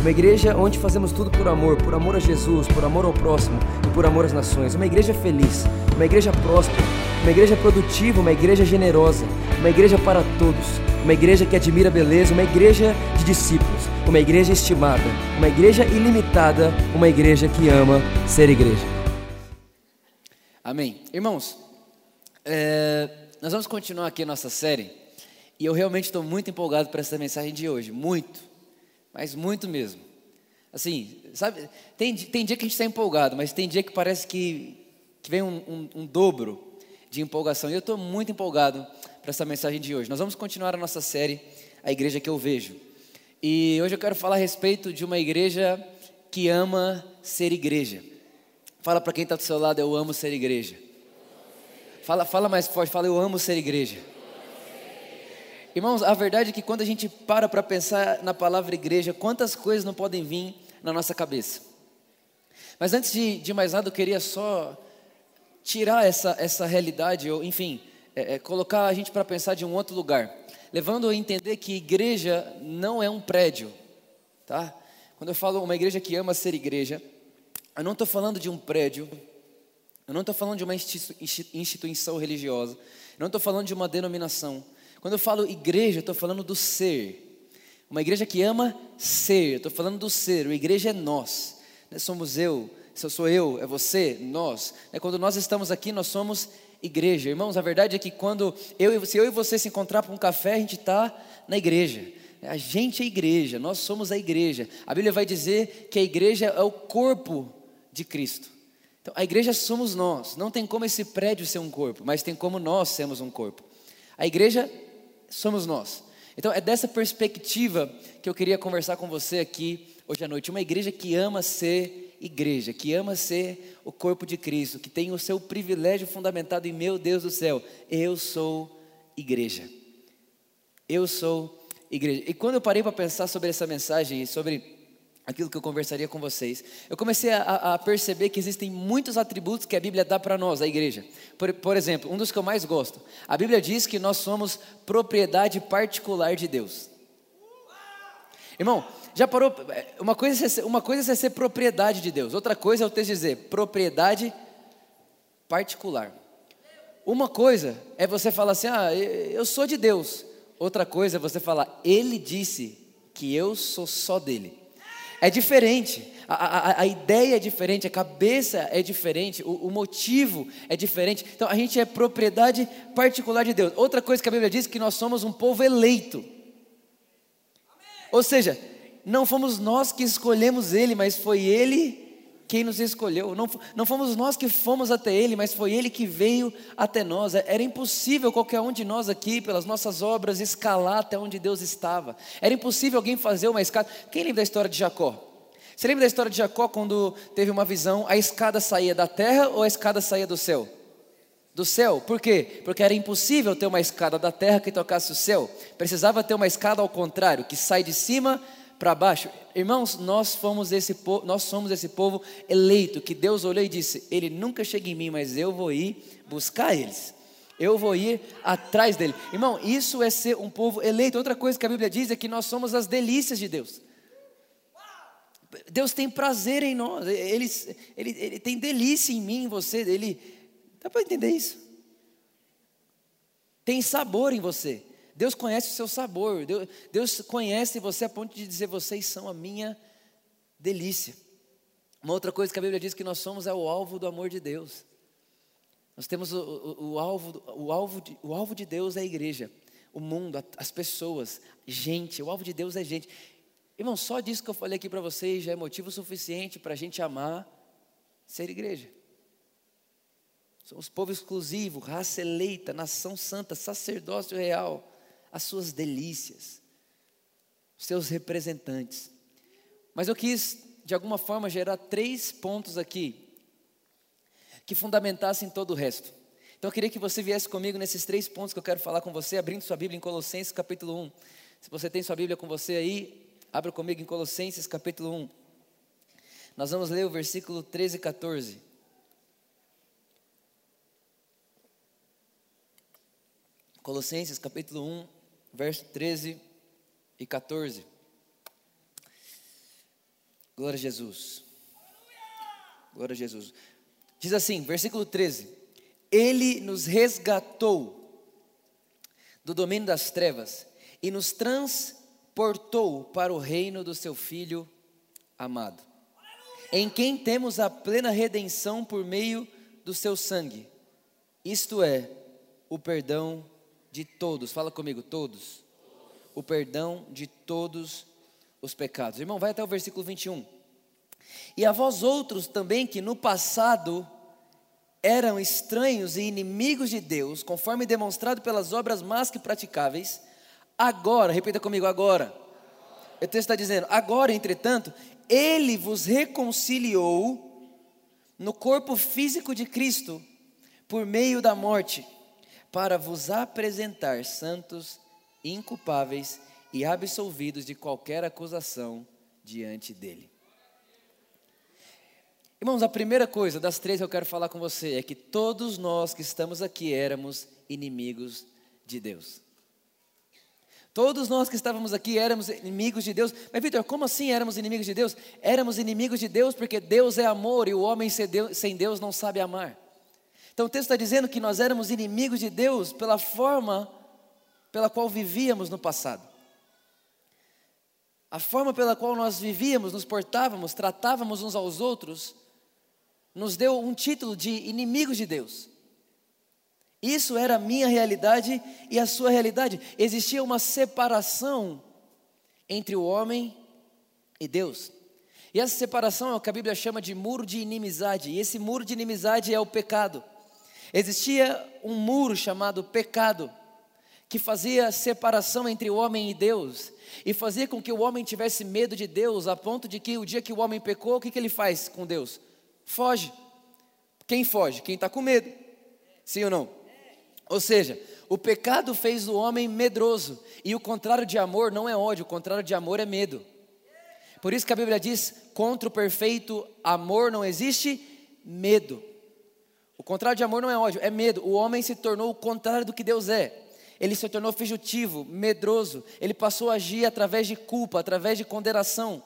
uma igreja onde fazemos tudo por amor, por amor a Jesus, por amor ao próximo e por amor às nações. Uma igreja feliz, uma igreja próspera, uma igreja produtiva, uma igreja generosa, uma igreja para todos, uma igreja que admira a beleza, uma igreja de discípulos, uma igreja estimada, uma igreja ilimitada, uma igreja que ama ser igreja. Amém. Irmãos, é, nós vamos continuar aqui a nossa série e eu realmente estou muito empolgado para essa mensagem de hoje, muito, mas muito mesmo. Assim, sabe, tem, tem dia que a gente está empolgado, mas tem dia que parece que, que vem um, um, um dobro de empolgação. E eu estou muito empolgado para essa mensagem de hoje. Nós vamos continuar a nossa série, A Igreja que Eu Vejo. E hoje eu quero falar a respeito de uma igreja que ama ser igreja. Fala para quem está do seu lado, eu amo ser igreja. Fala, fala mais forte, fala, eu amo ser igreja. Irmãos, a verdade é que quando a gente para para pensar na palavra igreja, quantas coisas não podem vir na nossa cabeça. Mas antes de, de mais nada, eu queria só tirar essa, essa realidade, ou enfim, é, é, colocar a gente para pensar de um outro lugar, levando a entender que igreja não é um prédio, tá? Quando eu falo uma igreja que ama ser igreja, eu não estou falando de um prédio, eu não estou falando de uma instituição religiosa, eu não estou falando de uma denominação, quando eu falo igreja, eu estou falando do ser. Uma igreja que ama ser, eu estou falando do ser. A igreja é nós. Né? Somos eu, sou eu, é você, nós. Né? Quando nós estamos aqui, nós somos igreja. Irmãos, a verdade é que quando eu, se eu e você se encontrar para um café, a gente está na igreja. A gente é igreja, nós somos a igreja. A Bíblia vai dizer que a igreja é o corpo de Cristo. Então, a igreja somos nós. Não tem como esse prédio ser um corpo, mas tem como nós sermos um corpo. A igreja somos nós. Então é dessa perspectiva que eu queria conversar com você aqui hoje à noite. Uma igreja que ama ser igreja, que ama ser o corpo de Cristo, que tem o seu privilégio fundamentado em meu Deus do céu. Eu sou igreja. Eu sou igreja. E quando eu parei para pensar sobre essa mensagem sobre aquilo que eu conversaria com vocês, eu comecei a, a, perceber que existem muitos atributos que a Bíblia dá para nós, a igreja. Por, por, exemplo, um dos que eu mais gosto, a Bíblia diz que nós somos propriedade particular de Deus. Irmão, já parou? Uma coisa, é ser, uma coisa é ser propriedade de Deus, outra coisa é o texto dizer propriedade particular. Uma coisa é você falar assim, ah, eu sou de Deus. Outra coisa é você falar, Ele disse que eu sou só dele. É diferente, a, a, a, ideia é diferente, a cabeça é diferente, o, o, motivo é diferente. Então a gente é propriedade particular de Deus. Outra coisa que a Bíblia diz é que nós somos um povo eleito. Ou seja, não fomos nós que escolhemos Ele, mas foi Ele quem nos escolheu. Não, não fomos nós que fomos até Ele, mas foi Ele que veio até nós. É, era impossível qualquer um de nós aqui, pelas nossas obras, escalar até onde Deus estava. Era impossível alguém fazer uma escada. Quem lembra da história de Jacó? Você lembra da história de Jacó quando teve uma visão? A escada saía da terra ou a escada saía do céu? Do céu, por quê? Porque era impossível ter uma escada da terra que tocasse o céu, precisava ter uma escada ao contrário, que sai de cima para baixo. Irmãos, nós fomos esse povo, nós somos esse povo eleito que Deus olhou e disse: Ele nunca chega em mim, mas eu vou ir buscar eles. Eu vou ir atrás dele. Irmão, isso é ser um povo eleito. Outra coisa que a Bíblia diz é que nós somos as delícias de Deus. Deus tem prazer em nós. Ele, ele, ele tem delícia em mim, em você. Ele dá para entender isso? Tem sabor em você. Deus conhece o seu sabor, Deus, Deus conhece você a ponto de dizer: vocês são a minha delícia. Uma outra coisa que a Bíblia diz que nós somos é o alvo do amor de Deus. Nós temos o, o, o alvo, o, alvo de, o alvo de Deus é a igreja, o mundo, as pessoas, gente. O alvo de Deus é gente. Irmão, só disso que eu falei aqui para vocês já é motivo suficiente para a gente amar ser igreja. Somos povo exclusivo, raça eleita, nação santa, sacerdócio real as suas delícias, os seus representantes. Mas eu quis de alguma forma, gerar três pontos aqui que fundamentassem todo o resto. Então eu queria que você viesse comigo nesses três pontos que eu quero falar com você, abrindo sua Bíblia em Colossenses capítulo 1. Se você tem sua Bíblia com você aí, abra comigo em Colossenses capítulo 1. Nós vamos ler o versículo 13 e 14. Colossenses capítulo 1, verso 13 e 14. Glória a Jesus. Glória a Jesus. Diz assim, versículo 13: Ele nos resgatou do domínio das trevas e nos transportou para o reino do seu Filho amado, em quem temos a plena redenção por meio do seu sangue, isto é, o perdão todos. Fala comigo, todos. O perdão de todos os pecados. Irmão, vai até o versículo 21. E a vós outros também que no passado eram estranhos e inimigos de Deus, conforme demonstrado pelas obras más que praticáveis, agora, repita comigo, agora. O texto está dizendo, agora, entretanto, ele vos reconciliou no corpo físico de Cristo por meio da morte, para vos apresentar santos, inculpáveis e absolvidos de qualquer acusação diante dele. Irmãos, a primeira coisa das três que eu quero falar com você é que todos nós que estamos aqui éramos inimigos de Deus. Todos nós que estávamos aqui éramos inimigos de Deus. Mas, Vitor, como assim éramos inimigos de Deus? Éramos inimigos de Deus porque Deus é amor e o homem sem Deus não sabe amar. Então o texto está dizendo que nós éramos inimigos de Deus pela forma pela qual vivíamos no passado. A forma pela qual nós vivíamos, nos portávamos, tratávamos uns aos outros, nos deu um título de inimigos de Deus. Isso era a minha realidade e a sua realidade. Existia uma separação entre o homem e Deus. E essa separação é o que a Bíblia chama de muro de inimizade. E esse muro de inimizade é o pecado. Existia um muro chamado pecado, que fazia separação entre o homem e Deus e fazia com que o homem tivesse medo de Deus, a ponto de que o dia que o homem pecou, o que, que ele faz com Deus? Foge. Quem foge? Quem está com medo. Sim ou não? Ou seja, o pecado fez o homem medroso, e o contrário de amor não é ódio, o contrário de amor é medo. Por isso que a Bíblia diz: contra o perfeito amor não existe medo. Contrário de amor não é ódio, é medo. O homem se tornou o contrário do que Deus é ele se tornou fugitivo, medroso, ele passou a agir através de culpa, através de condenação.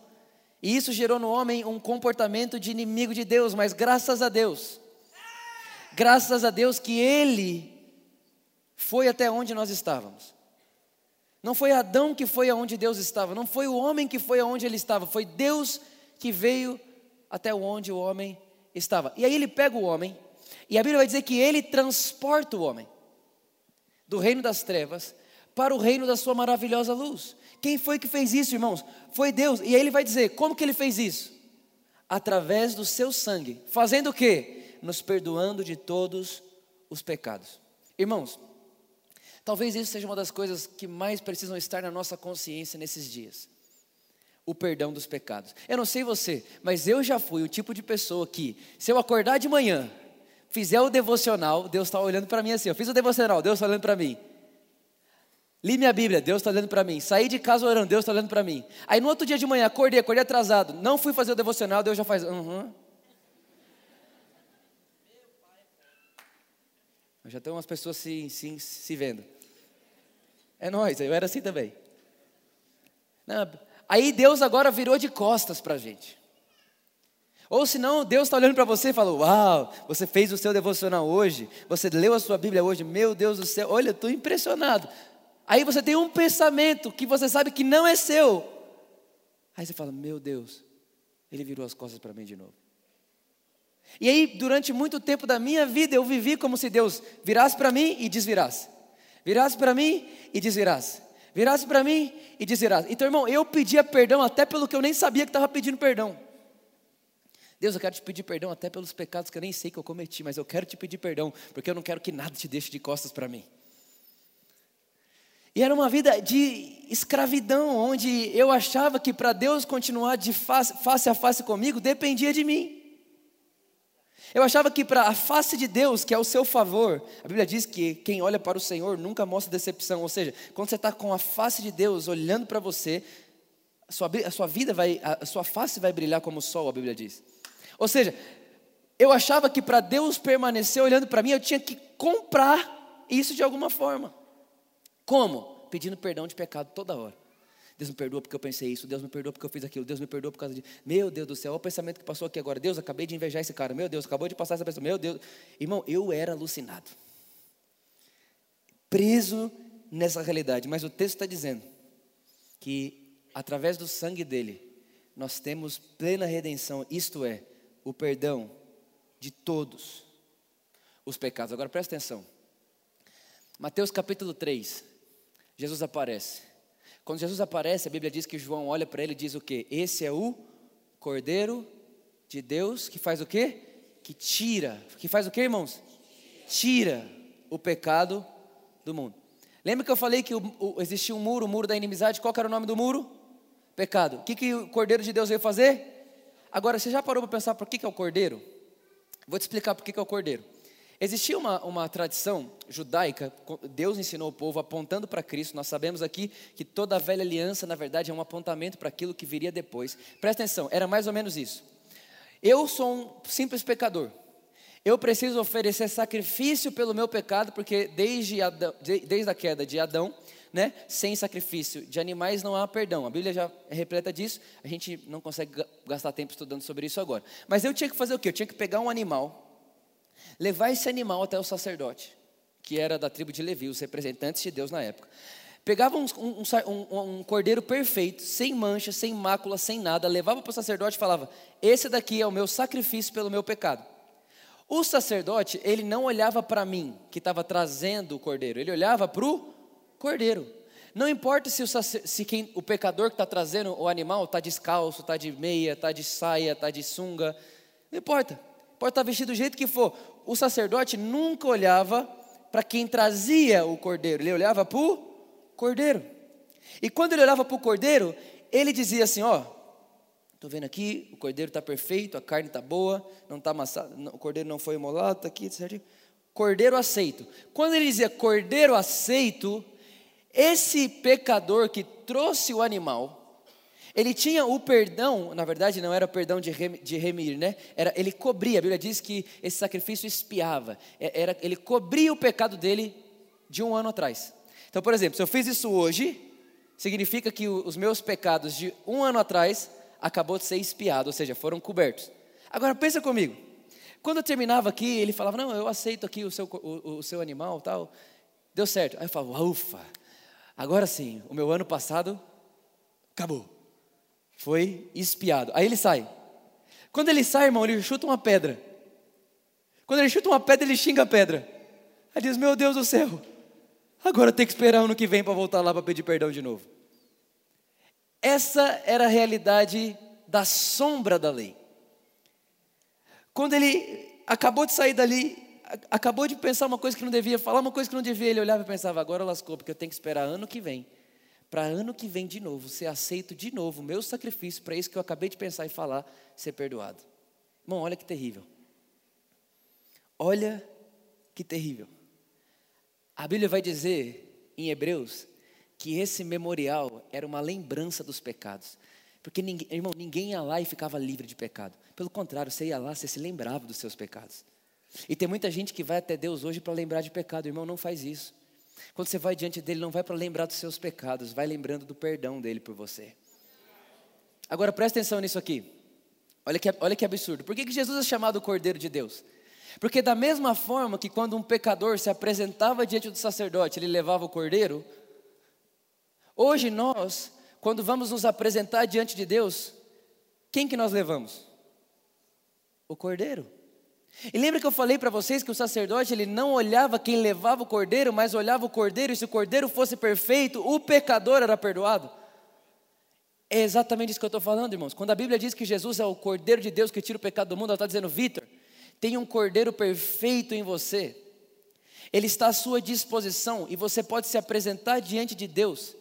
E isso gerou no homem um comportamento de inimigo de Deus, mas graças a Deus, graças a Deus que ele foi até onde nós estávamos. Não foi Adão que foi aonde Deus estava, não foi o homem que foi aonde ele estava, foi Deus que veio até onde o homem estava. E aí ele pega o homem, e a Bíblia vai dizer que ele transporta o homem do reino das trevas para o reino da sua maravilhosa luz. Quem foi que fez isso, irmãos? Foi Deus. E aí ele vai dizer: como que ele fez isso? Através do seu sangue. Fazendo o quê? Nos perdoando de todos os pecados. Irmãos, talvez isso seja uma das coisas que mais precisam estar na nossa consciência nesses dias. O perdão dos pecados. Eu não sei você, mas eu já fui o tipo de pessoa que, se eu acordar de manhã fizer o devocional, Deus está olhando para mim assim. Eu fiz o devocional, Deus está olhando para mim. Li minha Bíblia, Deus está olhando para mim. Saí de casa orando, Deus está olhando para mim. Aí no outro dia de manhã, acordei, acordei atrasado. Não fui fazer o devocional, Deus já faz. Uhum. Já tem umas pessoas se, se, se vendo. É nós, eu era assim também. Não, aí Deus agora virou de costas para a gente. Ou senão Deus está olhando para você e falou: Uau, você fez o seu devocional hoje, você leu a sua Bíblia hoje, meu Deus do céu, olha, estou impressionado. Aí você tem um pensamento que você sabe que não é seu. Aí você fala: Meu Deus, ele virou as costas para mim de novo. E aí, durante muito tempo da minha vida, eu vivi como se Deus virasse para mim e desvirasse, virasse para mim e desvirasse, virasse para mim e desvirasse. Então, irmão, eu pedia perdão até pelo que eu nem sabia que estava pedindo perdão. Deus, eu quero te pedir perdão até pelos pecados que eu nem sei que eu cometi, mas eu quero te pedir perdão, porque eu não quero que nada te deixe de costas para mim. E era uma vida de escravidão, onde eu achava que para Deus continuar de face, face a face comigo dependia de mim. Eu achava que para a face de Deus, que é o seu favor, a Bíblia diz que quem olha para o Senhor nunca mostra decepção. Ou seja, quando você está com a face de Deus olhando para você, a sua, a sua vida vai, a sua face vai brilhar como o sol, a Bíblia diz. Ou seja, eu achava que para Deus permanecer olhando para mim, eu tinha que comprar isso de alguma forma. Como? Pedindo perdão de pecado toda hora. Deus me perdoa porque eu pensei isso, Deus me perdoa porque eu fiz aquilo, Deus me perdoa por causa de. Meu Deus do céu, olha o pensamento que passou aqui agora. Deus, acabei de invejar esse cara. Meu Deus, acabou de passar essa pessoa. Meu Deus. Irmão, eu era alucinado. Preso nessa realidade. Mas o texto está dizendo que através do sangue dele, nós temos plena redenção, isto é, o perdão de todos os pecados. Agora presta atenção. Mateus capítulo 3, Jesus aparece. Quando Jesus aparece, a Bíblia diz que João olha para ele e diz o quê? Esse é o Cordeiro de Deus que faz o quê? Que tira. Que faz o quê, irmãos? Tira o pecado do mundo. Lembra que eu falei que o, o, existia um muro, o muro da inimizade? Qual era o nome do muro? Pecado. O que, que o Cordeiro de Deus veio fazer? Agora, você já parou para pensar por que, que é o Cordeiro? Vou te explicar por que, que é o Cordeiro. Existia uma, uma tradição judaica, Deus ensinou o povo apontando para Cristo. Nós sabemos aqui que toda a velha aliança, na verdade, é um apontamento para aquilo que viria depois. Presta atenção, era mais ou menos isso. Eu sou um simples pecador. Eu preciso oferecer sacrifício pelo meu pecado, porque desde, Adão, desde a queda de Adão, né, sem sacrifício de animais não há perdão. A Bíblia já é repleta disso, a gente não consegue gastar tempo estudando sobre isso agora. Mas eu tinha que fazer o quê? Eu tinha que pegar um animal levar esse animal até o sacerdote, que era da tribo de Levi, os representantes de Deus na época. Pegava um, um, um, cordeiro perfeito, sem mancha, sem mácula, sem nada, levava para o sacerdote e falava: Esse daqui é o meu sacrifício pelo meu pecado. O sacerdote, ele não olhava para mim, que estava trazendo o cordeiro, ele olhava para o cordeiro. Não importa se, o, se quem, o pecador que está trazendo o animal está descalço, está de meia, está de saia, está de sunga, não importa. Pode estar tá vestido do jeito que for o sacerdote nunca olhava para quem trazia o cordeiro, ele olhava para o cordeiro. E quando ele olhava para o cordeiro, ele dizia assim: Ó, estou vendo aqui, o cordeiro está perfeito, a carne está boa, não está amassado, o cordeiro não foi imolado, está aqui, certinho. Cordeiro aceito. Quando ele dizia cordeiro aceito, esse pecador que trouxe o animal, ele tinha o perdão, na verdade não era o perdão de, rem, de remir, né? Era, ele cobria, a Bíblia diz que esse sacrifício espiava, é, era, ele cobria o pecado dele de um ano atrás. Então, por exemplo, se eu fiz isso hoje, significa que os meus pecados de um ano atrás acabou de ser espiado, ou seja, foram cobertos. Agora pensa comigo, quando eu terminava aqui, ele falava, não, eu aceito aqui o seu, o, o seu animal tal, deu certo. Aí eu falava, ufa, agora sim, o meu ano passado acabou. Foi espiado. Aí ele sai. Quando ele sai, irmão, ele chuta uma pedra. Quando ele chuta uma pedra, ele xinga a pedra. Aí diz: Meu Deus do céu, agora tem que esperar ano que vem para voltar lá para pedir perdão de novo. Essa era a realidade da sombra da lei. Quando ele acabou de sair dali, acabou de pensar uma coisa que não devia, falar uma coisa que não devia, ele olhava e pensava: agora lascou, porque eu tenho que esperar ano que vem para ano que vem de novo ser aceito de novo o meu sacrifício para isso que eu acabei de pensar e falar, ser perdoado. Irmão, olha que terrível. Olha que terrível. A Bíblia vai dizer em Hebreus que esse memorial era uma lembrança dos pecados. Porque, ninguém, irmão, ninguém ia lá e ficava livre de pecado. Pelo contrário, você ia lá, você se lembrava dos seus pecados. E tem muita gente que vai até Deus hoje para lembrar de pecado. Irmão, não faz isso. Quando você vai diante dele, não vai para lembrar dos seus pecados, vai lembrando do perdão dele por você. Agora presta atenção nisso aqui. Olha que, olha que absurdo. Por que, que Jesus é chamado o Cordeiro de Deus? Porque da mesma forma que quando um pecador se apresentava diante do sacerdote, ele levava o cordeiro, hoje nós, quando vamos nos apresentar diante de Deus, quem que nós levamos? O cordeiro. E lembra que eu falei para vocês que o sacerdote ele não olhava quem levava o cordeiro, mas olhava o cordeiro, e se o cordeiro fosse perfeito, o pecador era perdoado? É exatamente isso que eu estou falando, irmãos. Quando a Bíblia diz que Jesus é o cordeiro de Deus que tira o pecado do mundo, ela está dizendo, Vitor, tem um cordeiro perfeito em você. Ele está à sua disposição e você pode se apresentar diante de Deus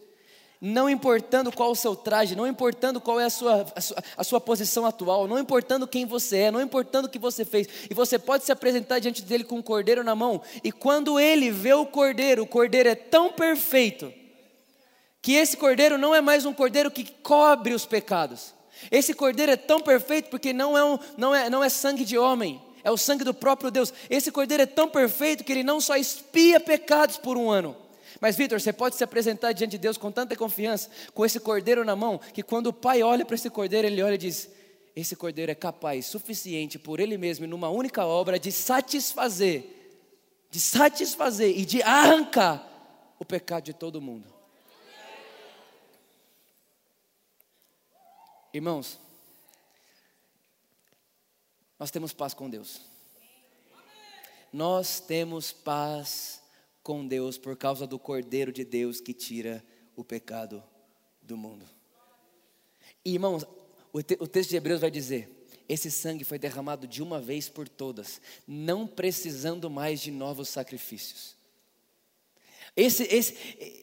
não importando qual o seu traje, não importando qual é a sua, a sua, a sua, posição atual, não importando quem você é, não importando o que você fez, e você pode se apresentar diante dele com um cordeiro na mão, e quando ele vê o cordeiro, o cordeiro é tão perfeito, que esse cordeiro não é mais um cordeiro que cobre os pecados, esse cordeiro é tão perfeito porque não é, um, não é, não é sangue de homem, é o sangue do próprio Deus. Esse cordeiro é tão perfeito que ele não só expia pecados por um ano, mas, Vitor, você pode se apresentar diante de Deus com tanta confiança, com esse cordeiro na mão, que quando o pai olha para esse cordeiro, ele olha e diz: Esse cordeiro é capaz, suficiente por ele mesmo, numa única obra, de satisfazer, de satisfazer e de arrancar o pecado de todo mundo. Irmãos, nós temos paz com Deus. Nós temos paz com Deus por causa do Cordeiro de Deus que tira o pecado do mundo. E, irmãos, o, te, o texto de Hebreus vai dizer: esse sangue foi derramado de uma vez por todas, não precisando mais de novos sacrifícios. Esse, esse,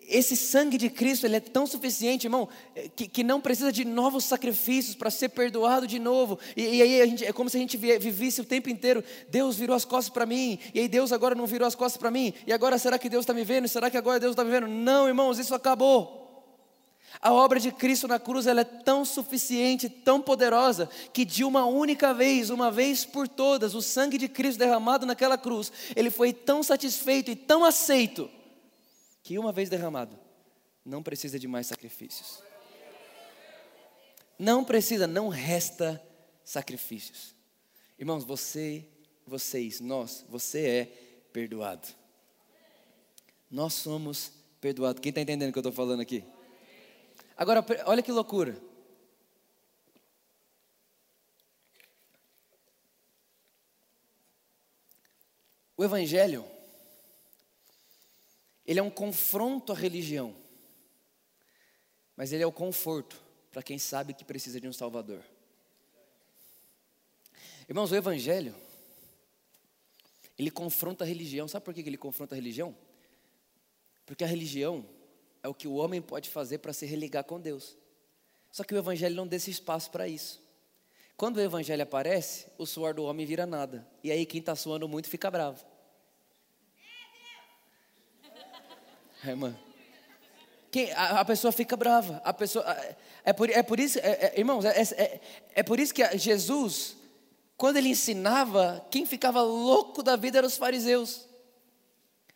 esse sangue de Cristo ele é tão suficiente, irmão, que, que não precisa de novos sacrifícios para ser perdoado de novo. E, e aí gente, é como se a gente vivesse o tempo inteiro: Deus virou as costas para mim, e aí Deus agora não virou as costas para mim, e agora será que Deus está me vendo? Será que agora Deus está me vendo? Não, irmãos, isso acabou. A obra de Cristo na cruz ela é tão suficiente, tão poderosa, que de uma única vez, uma vez por todas, o sangue de Cristo derramado naquela cruz, ele foi tão satisfeito e tão aceito que uma vez derramado, não precisa de mais sacrifícios. Não precisa, não resta sacrifícios. Irmãos, você, vocês, nós, você é perdoado. Nós somos perdoados. Quem está entendendo o que eu estou falando aqui? Agora, olha que loucura. O Evangelho ele é um confronto à religião, mas ele é o conforto para quem sabe que precisa de um Salvador. Irmãos, o Evangelho, ele confronta a religião. Sabe por que ele confronta a religião? Porque a religião é o que o homem pode fazer para se religar com Deus. Só que o Evangelho não deixa espaço para isso. Quando o Evangelho aparece, o suor do homem vira nada. E aí quem está suando muito fica bravo. É, irmã. Quem, a, a, pessoa fica brava. A pessoa, é, por, é por isso, é, é, irmãos, é, é, é por isso que Jesus, quando ele ensinava, quem ficava louco da vida eram os fariseus.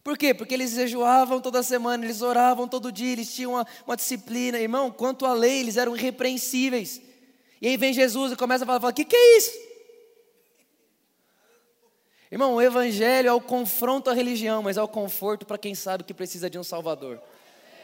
Por quê? Porque eles jejuavam toda semana, eles oravam todo dia, eles tinham uma, uma disciplina. Irmão, quanto à lei, eles eram irrepreensíveis. E aí vem Jesus e começa a falar: o que, que é isso? Irmão, o Evangelho é o confronto à religião, mas é o conforto para quem sabe que precisa de um Salvador.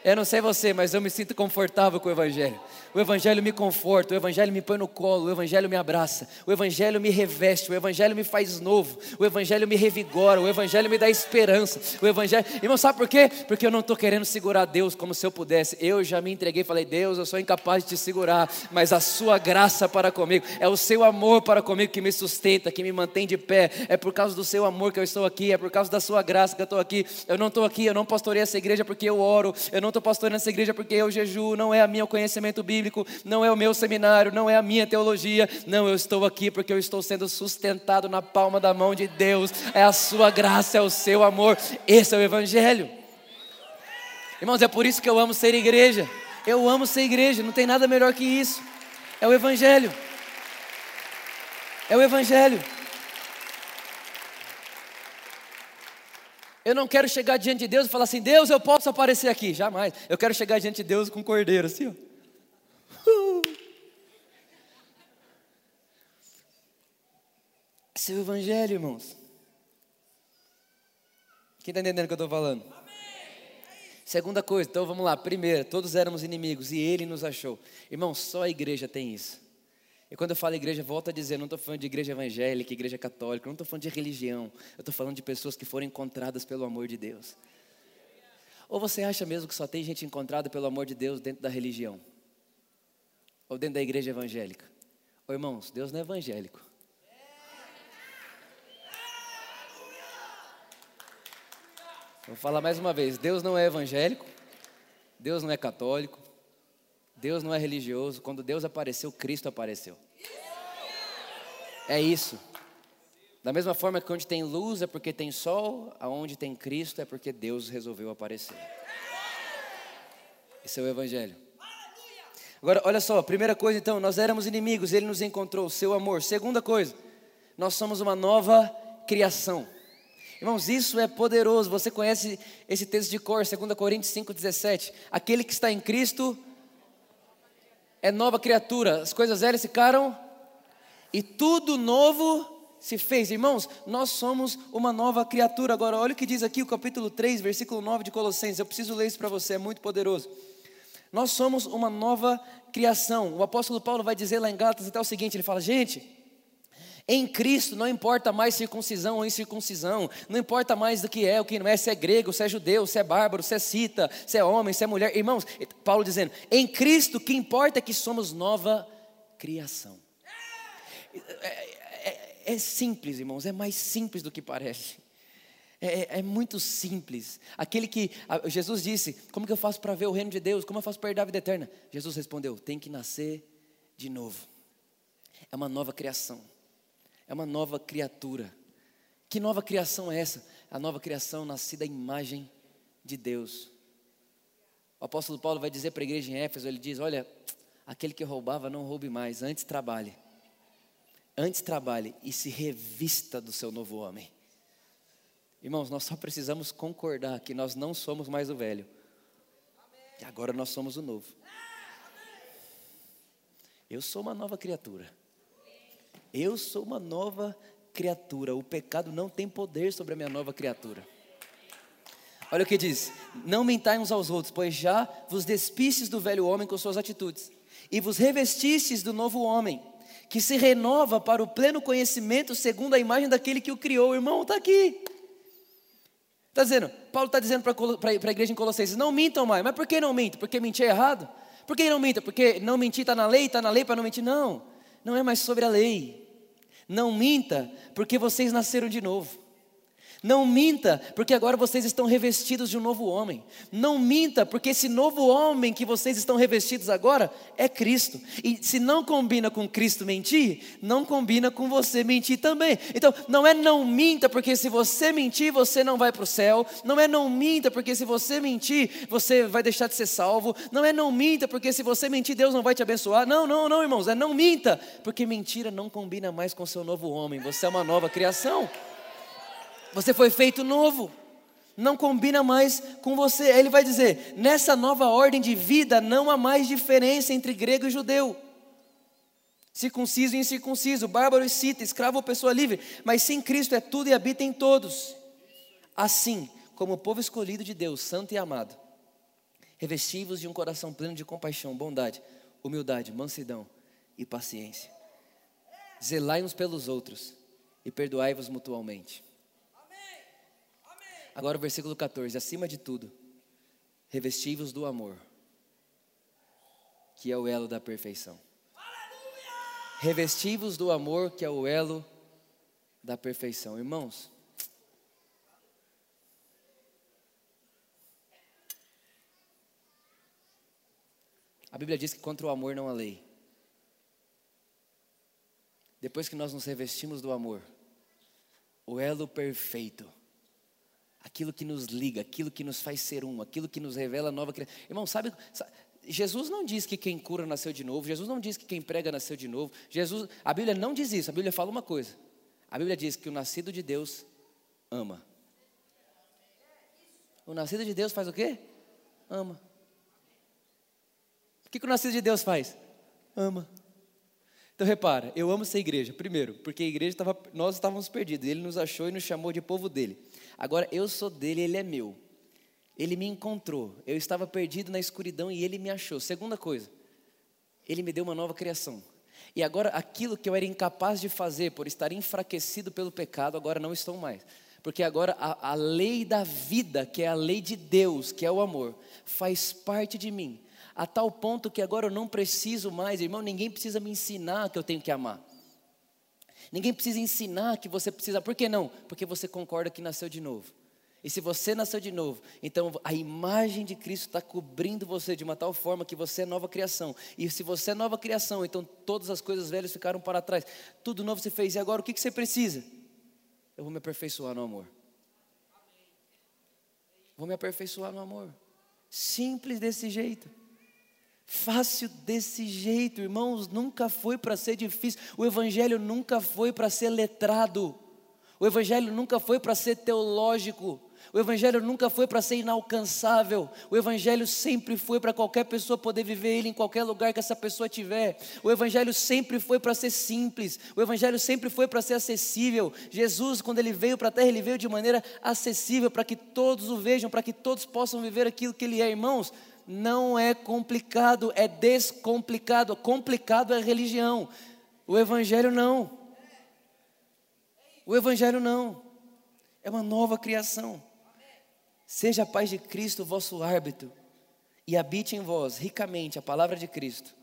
Eu não sei você, mas eu me sinto confortável com o Evangelho. O Evangelho me conforta, o Evangelho me põe no colo, o Evangelho me abraça, o Evangelho me reveste, o Evangelho me faz novo, o Evangelho me revigora, o Evangelho me dá esperança. O Evangelho, irmão, sabe por quê? Porque eu não estou querendo segurar Deus como se eu pudesse. Eu já me entreguei e falei, Deus, eu sou incapaz de te segurar, mas a Sua graça para comigo, é o Seu amor para comigo que me sustenta, que me mantém de pé. É por causa do Seu amor que eu estou aqui, é por causa da Sua graça que eu estou aqui. Eu não estou aqui, eu não pastorei essa igreja porque eu oro, eu não estou pastoreando essa igreja porque eu jejuo, não é a meu conhecimento bíblico, não é o meu seminário, não é a minha teologia. Não, eu estou aqui porque eu estou sendo sustentado na palma da mão de Deus. É a sua graça, é o seu amor. Esse é o Evangelho. Irmãos, é por isso que eu amo ser igreja. Eu amo ser igreja, não tem nada melhor que isso. É o Evangelho. É o Evangelho. Eu não quero chegar diante de Deus e falar assim: Deus, eu posso aparecer aqui. Jamais. Eu quero chegar diante de Deus com um cordeiro, assim, ó. Uh. O Evangelho, irmãos. Quem está entendendo o que eu estou falando? Segunda coisa, então vamos lá. Primeira, todos éramos inimigos e Ele nos achou. Irmão, só a igreja tem isso. E quando eu falo igreja, volto a dizer, não estou falando de igreja evangélica, igreja católica, não estou falando de religião. Eu estou falando de pessoas que foram encontradas pelo amor de Deus. Ou você acha mesmo que só tem gente encontrada pelo amor de Deus dentro da religião? Ou dentro da igreja evangélica? Ou irmãos, Deus não é evangélico. Vou falar mais uma vez: Deus não é evangélico, Deus não é católico, Deus não é religioso. Quando Deus apareceu, Cristo apareceu. É isso. Da mesma forma que onde tem luz é porque tem sol, aonde tem Cristo é porque Deus resolveu aparecer. Esse é o Evangelho. Agora, olha só, primeira coisa então, nós éramos inimigos, ele nos encontrou, o seu amor. Segunda coisa, nós somos uma nova criação. Irmãos, isso é poderoso. Você conhece esse texto de cor, 2 Coríntios 5,17. Aquele que está em Cristo é nova criatura. As coisas velhas ficaram e tudo novo se fez. Irmãos, nós somos uma nova criatura. Agora, olha o que diz aqui o capítulo 3, versículo 9 de Colossenses. Eu preciso ler isso para você, é muito poderoso. Nós somos uma nova criação. O apóstolo Paulo vai dizer lá em Gálatas até o seguinte: ele fala, gente. Em Cristo não importa mais circuncisão ou incircuncisão, não importa mais do que é, o que não é, se é grego, se é judeu, se é bárbaro, se é cita, se é homem, se é mulher. Irmãos, Paulo dizendo: em Cristo o que importa é que somos nova criação. É, é simples, irmãos, é mais simples do que parece. É, é, é muito simples. Aquele que Jesus disse: Como que eu faço para ver o reino de Deus? Como eu faço para herdar a vida eterna? Jesus respondeu: Tem que nascer de novo. É uma nova criação. É uma nova criatura. Que nova criação é essa? A nova criação nascida à imagem de Deus. O apóstolo Paulo vai dizer para a igreja em Éfeso: Ele diz: Olha, aquele que roubava, não roube mais, antes trabalhe Antes trabalhe e se revista do seu novo homem. Irmãos, nós só precisamos concordar que nós não somos mais o velho. E agora nós somos o novo. Eu sou uma nova criatura. Eu sou uma nova criatura. O pecado não tem poder sobre a minha nova criatura. Olha o que diz: Não mentai uns aos outros, pois já vos despistes do velho homem com suas atitudes, e vos revestistes do novo homem que se renova para o pleno conhecimento segundo a imagem daquele que o criou. O irmão está aqui. Está dizendo, Paulo está dizendo para a igreja em Colossenses: não mintam mais. Mas por que não mintam? Porque mentir é errado? Por que não minta? Porque não mentir está na lei, está na lei para não mentir? Não, não é mais sobre a lei. Não minta, porque vocês nasceram de novo. Não minta, porque agora vocês estão revestidos de um novo homem. Não minta, porque esse novo homem que vocês estão revestidos agora é Cristo. E se não combina com Cristo mentir, não combina com você mentir também. Então, não é não minta, porque se você mentir, você não vai para o céu. Não é não minta, porque se você mentir, você vai deixar de ser salvo. Não é não minta, porque se você mentir, Deus não vai te abençoar. Não, não, não, irmãos, é não minta, porque mentira não combina mais com o seu novo homem. Você é uma nova criação. Você foi feito novo. Não combina mais com você. Ele vai dizer: nessa nova ordem de vida não há mais diferença entre grego e judeu. Circunciso e incircunciso, bárbaro e cita, escravo ou pessoa livre, mas sim Cristo é tudo e habita em todos. Assim, como o povo escolhido de Deus, santo e amado, revestivos de um coração pleno de compaixão, bondade, humildade, mansidão e paciência. Zelai uns pelos outros e perdoai-vos mutualmente. Agora o versículo 14: acima de tudo, revestivos do amor, que é o elo da perfeição. Revestivos do amor, que é o elo da perfeição. Irmãos, a Bíblia diz que contra o amor não há lei. Depois que nós nos revestimos do amor, o elo perfeito aquilo que nos liga, aquilo que nos faz ser um, aquilo que nos revela nova criação. Irmão, sabe, sabe, Jesus não diz que quem cura nasceu de novo, Jesus não diz que quem prega nasceu de novo. Jesus, a Bíblia não diz isso, a Bíblia fala uma coisa. A Bíblia diz que o nascido de Deus ama. O nascido de Deus faz o quê? Ama. O que, que o nascido de Deus faz? Ama. Então repara, eu amo essa igreja, primeiro, porque a igreja estava, nós estávamos perdidos, ele nos achou e nos chamou de povo dele. Agora eu sou dele, ele é meu. Ele me encontrou. Eu estava perdido na escuridão e ele me achou. Segunda coisa, ele me deu uma nova criação. E agora aquilo que eu era incapaz de fazer por estar enfraquecido pelo pecado, agora não estou mais. Porque agora a, a lei da vida, que é a lei de Deus, que é o amor, faz parte de mim. A tal ponto que agora eu não preciso mais, irmão, ninguém precisa me ensinar que eu tenho que amar. Ninguém precisa ensinar que você precisa. Por que não? Porque você concorda que nasceu de novo. E se você nasceu de novo, então a imagem de Cristo está cobrindo você de uma tal forma que você é nova criação. E se você é nova criação, então todas as coisas velhas ficaram para trás. Tudo novo você fez. E agora o que, que você precisa? Eu vou me aperfeiçoar no amor. Vou me aperfeiçoar no amor. Simples desse jeito. Fácil desse jeito, irmãos. Nunca foi para ser difícil. O Evangelho nunca foi para ser letrado. O Evangelho nunca foi para ser teológico. O Evangelho nunca foi para ser inalcançável. O Evangelho sempre foi para qualquer pessoa poder viver ele em qualquer lugar que essa pessoa tiver. O Evangelho sempre foi para ser simples. O Evangelho sempre foi para ser acessível. Jesus, quando ele veio para a terra, ele veio de maneira acessível para que todos o vejam, para que todos possam viver aquilo que ele é, irmãos. Não é complicado, é descomplicado. Complicado é religião. O Evangelho não. O Evangelho não. É uma nova criação. Seja a paz de Cristo o vosso árbitro e habite em vós ricamente a palavra de Cristo.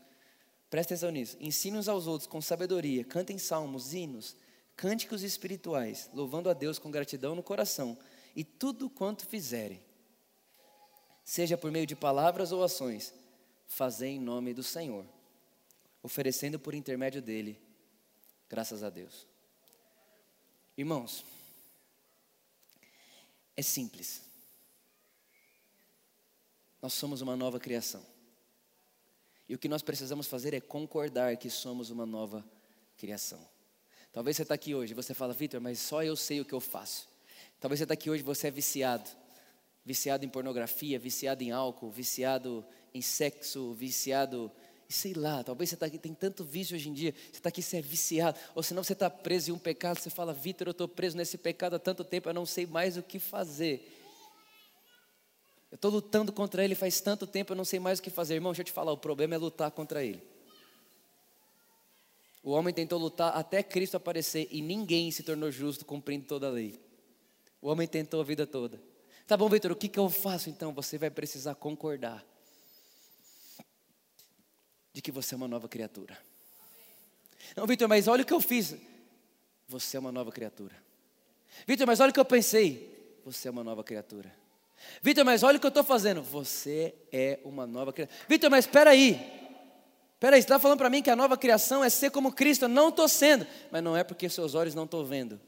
Presta atenção nisso. Ensine uns aos outros com sabedoria, cantem salmos, hinos, cânticos espirituais, louvando a Deus com gratidão no coração. E tudo quanto fizerem, seja por meio de palavras ou ações, fazei em nome do Senhor, oferecendo por intermédio dele, graças a Deus. Irmãos, é simples. Nós somos uma nova criação. E o que nós precisamos fazer é concordar que somos uma nova criação. Talvez você está aqui hoje e você fala, Vitor, mas só eu sei o que eu faço. Talvez você está aqui hoje e você é viciado. Viciado em pornografia, viciado em álcool, viciado em sexo, viciado sei lá, talvez você está aqui, tem tanto vício hoje em dia, você está aqui, você é viciado, ou senão você está preso em um pecado, você fala, Vitor, eu estou preso nesse pecado há tanto tempo, eu não sei mais o que fazer. Eu estou lutando contra ele faz tanto tempo, eu não sei mais o que fazer. Irmão, deixa eu te falar, o problema é lutar contra ele. O homem tentou lutar até Cristo aparecer e ninguém se tornou justo cumprindo toda a lei. O homem tentou a vida toda. Tá bom, Vitor, o que, que eu faço então? Você vai precisar concordar de que você é uma nova criatura. Não, Vitor, mas olha o que eu fiz. Você é uma nova criatura. Vitor, mas olha o que eu pensei. Você é uma nova criatura. Vitor, mas olha o que eu estou fazendo. Você é uma nova criatura. Vitor, mas espera aí. Espera aí, você está falando para mim que a nova criação é ser como Cristo. Eu não estou sendo. Mas não é porque seus olhos não estão vendo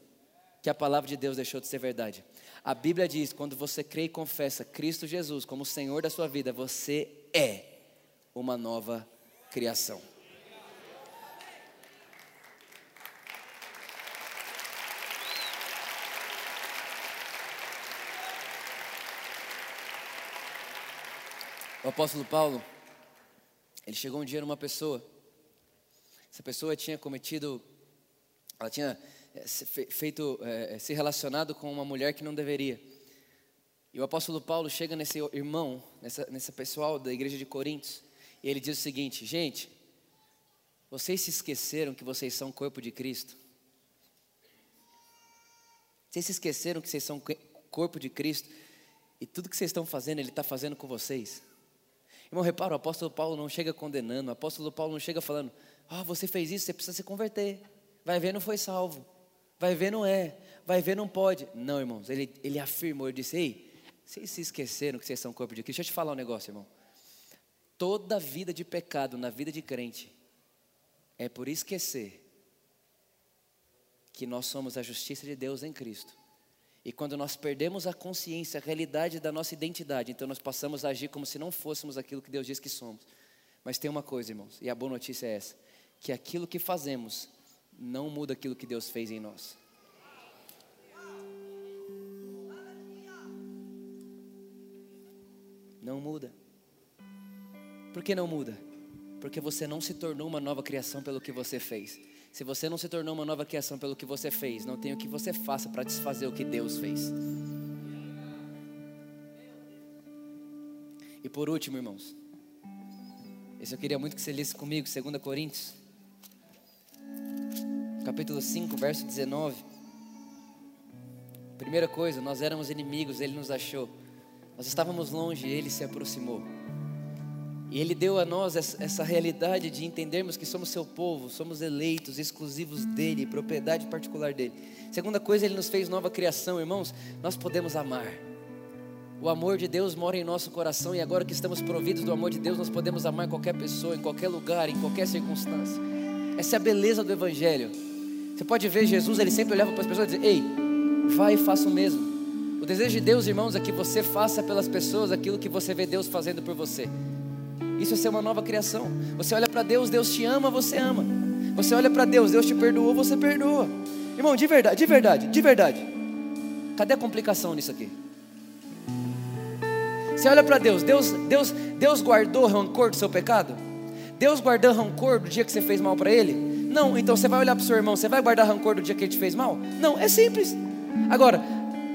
que a palavra de Deus deixou de ser verdade. A Bíblia diz: quando você crê e confessa Cristo Jesus como Senhor da sua vida, você é uma nova criação. O apóstolo Paulo, ele chegou um dia numa pessoa. Essa pessoa tinha cometido, ela tinha feito, é, se relacionado com uma mulher que não deveria. E o apóstolo Paulo chega nesse irmão, nessa, nessa pessoal da igreja de Coríntios, e ele diz o seguinte: gente, vocês se esqueceram que vocês são corpo de Cristo? Vocês se esqueceram que vocês são corpo de Cristo? E tudo que vocês estão fazendo, Ele está fazendo com vocês. Irmão, repara, o apóstolo Paulo não chega condenando, o apóstolo Paulo não chega falando, ah, oh, você fez isso, você precisa se converter. Vai ver, não foi salvo. Vai ver, não é. Vai ver, não pode. Não, irmãos, ele, ele afirmou, ele disse, ei, vocês se esqueceram que vocês são corpo de Cristo. Deixa eu te falar um negócio, irmão. Toda vida de pecado na vida de crente é por esquecer que nós somos a justiça de Deus em Cristo. E quando nós perdemos a consciência, a realidade da nossa identidade, então nós passamos a agir como se não fôssemos aquilo que Deus diz que somos. Mas tem uma coisa, irmãos, e a boa notícia é essa: que aquilo que fazemos não muda aquilo que Deus fez em nós. Não muda. Por que não muda? Porque você não se tornou uma nova criação pelo que você fez. Se você não se tornou uma nova criação pelo que você fez, não tem o que você faça para desfazer o que Deus fez. E por último, irmãos, esse eu queria muito que você lesse comigo, 2 Coríntios, capítulo 5, verso 19. Primeira coisa, nós éramos inimigos, ele nos achou. Nós estávamos longe, ele se aproximou. E Ele deu a nós essa realidade de entendermos que somos seu povo, somos eleitos, exclusivos dEle, propriedade particular dEle. Segunda coisa, Ele nos fez nova criação, irmãos, nós podemos amar. O amor de Deus mora em nosso coração e agora que estamos providos do amor de Deus, nós podemos amar qualquer pessoa, em qualquer lugar, em qualquer circunstância. Essa é a beleza do Evangelho. Você pode ver Jesus, ele sempre olhava para as pessoas e dizia: Ei, vai e faça o mesmo. O desejo de Deus, irmãos, é que você faça pelas pessoas aquilo que você vê Deus fazendo por você. Isso é ser uma nova criação. Você olha para Deus, Deus te ama, você ama. Você olha para Deus, Deus te perdoou, você perdoa. Irmão, de verdade, de verdade, de verdade. Cadê a complicação nisso aqui? Você olha para Deus, Deus, Deus, Deus guardou rancor do seu pecado? Deus guardou rancor do dia que você fez mal para ele? Não, então você vai olhar para o seu irmão, você vai guardar rancor do dia que ele te fez mal? Não, é simples. Agora,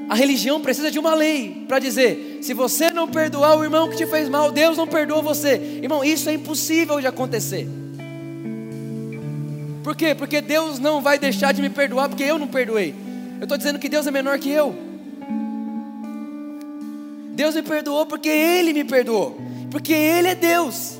a religião precisa de uma lei para dizer: se você não perdoar o irmão que te fez mal, Deus não perdoa você. Irmão, isso é impossível de acontecer. Por quê? Porque Deus não vai deixar de me perdoar porque eu não perdoei. Eu estou dizendo que Deus é menor que eu. Deus me perdoou porque Ele me perdoou. Porque Ele é Deus.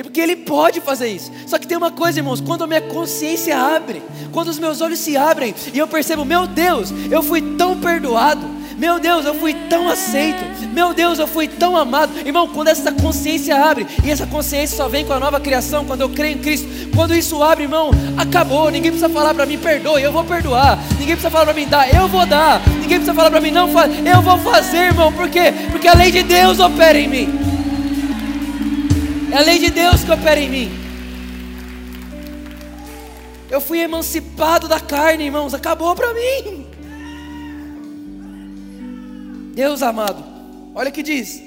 E porque Ele pode fazer isso. Só que tem uma coisa, irmãos: quando a minha consciência abre, quando os meus olhos se abrem e eu percebo, meu Deus, eu fui tão perdoado. Meu Deus, eu fui tão aceito. Meu Deus, eu fui tão amado. Irmão, quando essa consciência abre, e essa consciência só vem com a nova criação, quando eu creio em Cristo. Quando isso abre, irmão, acabou. Ninguém precisa falar para mim, perdoe, eu vou perdoar. Ninguém precisa falar para mim, dá, eu vou dar. Ninguém precisa falar para mim, não faz, eu vou fazer, irmão. Por quê? Porque a lei de Deus opera em mim. É a lei de Deus que opera em mim. Eu fui emancipado da carne, irmãos, acabou para mim. Deus amado, olha o que diz.